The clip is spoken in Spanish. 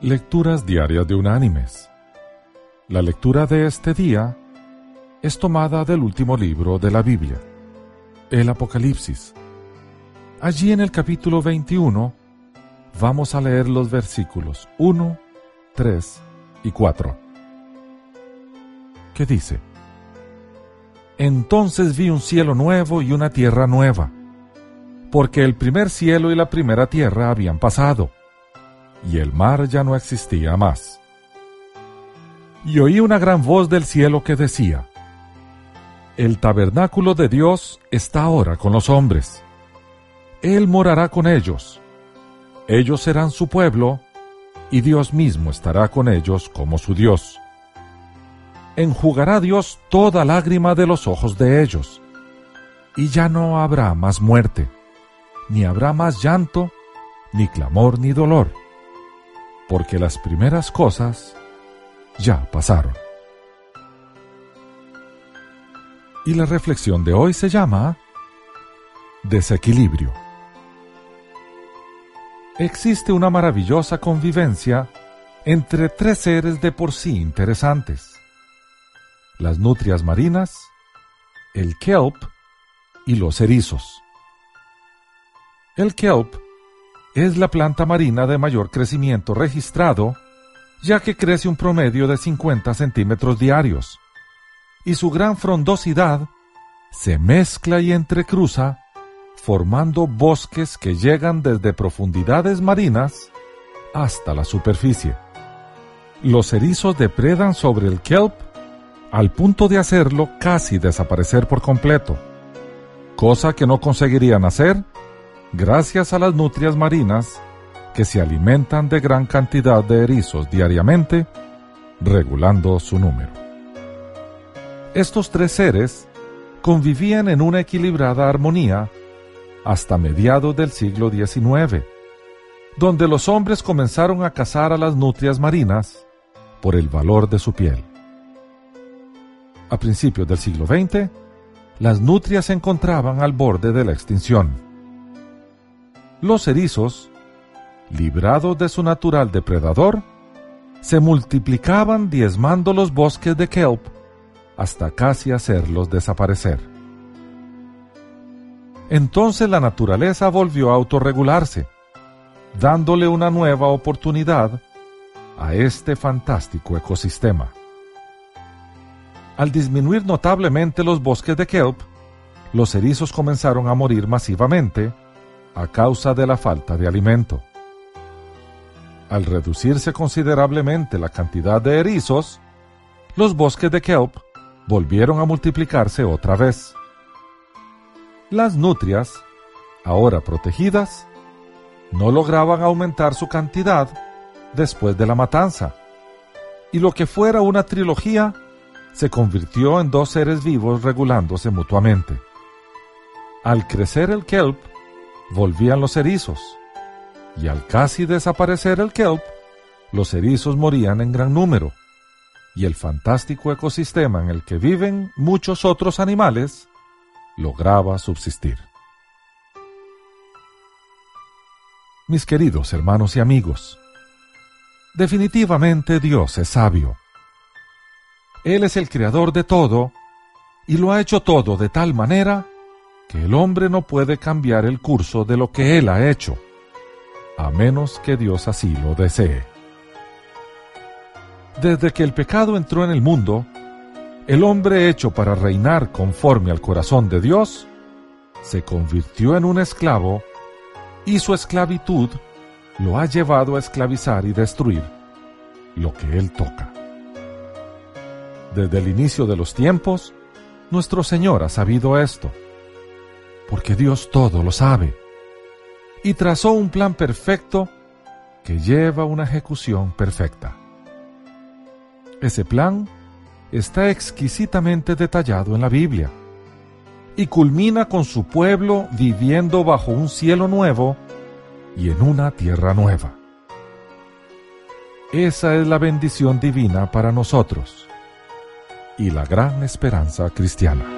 Lecturas Diarias de Unánimes. La lectura de este día es tomada del último libro de la Biblia, el Apocalipsis. Allí en el capítulo 21 vamos a leer los versículos 1, 3 y 4. ¿Qué dice? Entonces vi un cielo nuevo y una tierra nueva, porque el primer cielo y la primera tierra habían pasado y el mar ya no existía más. Y oí una gran voz del cielo que decía, El tabernáculo de Dios está ahora con los hombres. Él morará con ellos. Ellos serán su pueblo, y Dios mismo estará con ellos como su Dios. Enjugará Dios toda lágrima de los ojos de ellos, y ya no habrá más muerte, ni habrá más llanto, ni clamor, ni dolor porque las primeras cosas ya pasaron. Y la reflexión de hoy se llama Desequilibrio. Existe una maravillosa convivencia entre tres seres de por sí interesantes. Las nutrias marinas, el kelp y los erizos. El kelp es la planta marina de mayor crecimiento registrado, ya que crece un promedio de 50 centímetros diarios, y su gran frondosidad se mezcla y entrecruza, formando bosques que llegan desde profundidades marinas hasta la superficie. Los erizos depredan sobre el kelp al punto de hacerlo casi desaparecer por completo, cosa que no conseguirían hacer gracias a las nutrias marinas que se alimentan de gran cantidad de erizos diariamente, regulando su número. Estos tres seres convivían en una equilibrada armonía hasta mediados del siglo XIX, donde los hombres comenzaron a cazar a las nutrias marinas por el valor de su piel. A principios del siglo XX, las nutrias se encontraban al borde de la extinción los erizos, librados de su natural depredador, se multiplicaban diezmando los bosques de kelp hasta casi hacerlos desaparecer. Entonces la naturaleza volvió a autorregularse, dándole una nueva oportunidad a este fantástico ecosistema. Al disminuir notablemente los bosques de kelp, los erizos comenzaron a morir masivamente a causa de la falta de alimento. Al reducirse considerablemente la cantidad de erizos, los bosques de kelp volvieron a multiplicarse otra vez. Las nutrias, ahora protegidas, no lograban aumentar su cantidad después de la matanza, y lo que fuera una trilogía se convirtió en dos seres vivos regulándose mutuamente. Al crecer el kelp, volvían los erizos, y al casi desaparecer el kelp, los erizos morían en gran número, y el fantástico ecosistema en el que viven muchos otros animales lograba subsistir. Mis queridos hermanos y amigos, definitivamente Dios es sabio. Él es el creador de todo y lo ha hecho todo de tal manera que el hombre no puede cambiar el curso de lo que él ha hecho, a menos que Dios así lo desee. Desde que el pecado entró en el mundo, el hombre hecho para reinar conforme al corazón de Dios, se convirtió en un esclavo y su esclavitud lo ha llevado a esclavizar y destruir lo que él toca. Desde el inicio de los tiempos, nuestro Señor ha sabido esto porque Dios todo lo sabe, y trazó un plan perfecto que lleva una ejecución perfecta. Ese plan está exquisitamente detallado en la Biblia y culmina con su pueblo viviendo bajo un cielo nuevo y en una tierra nueva. Esa es la bendición divina para nosotros y la gran esperanza cristiana.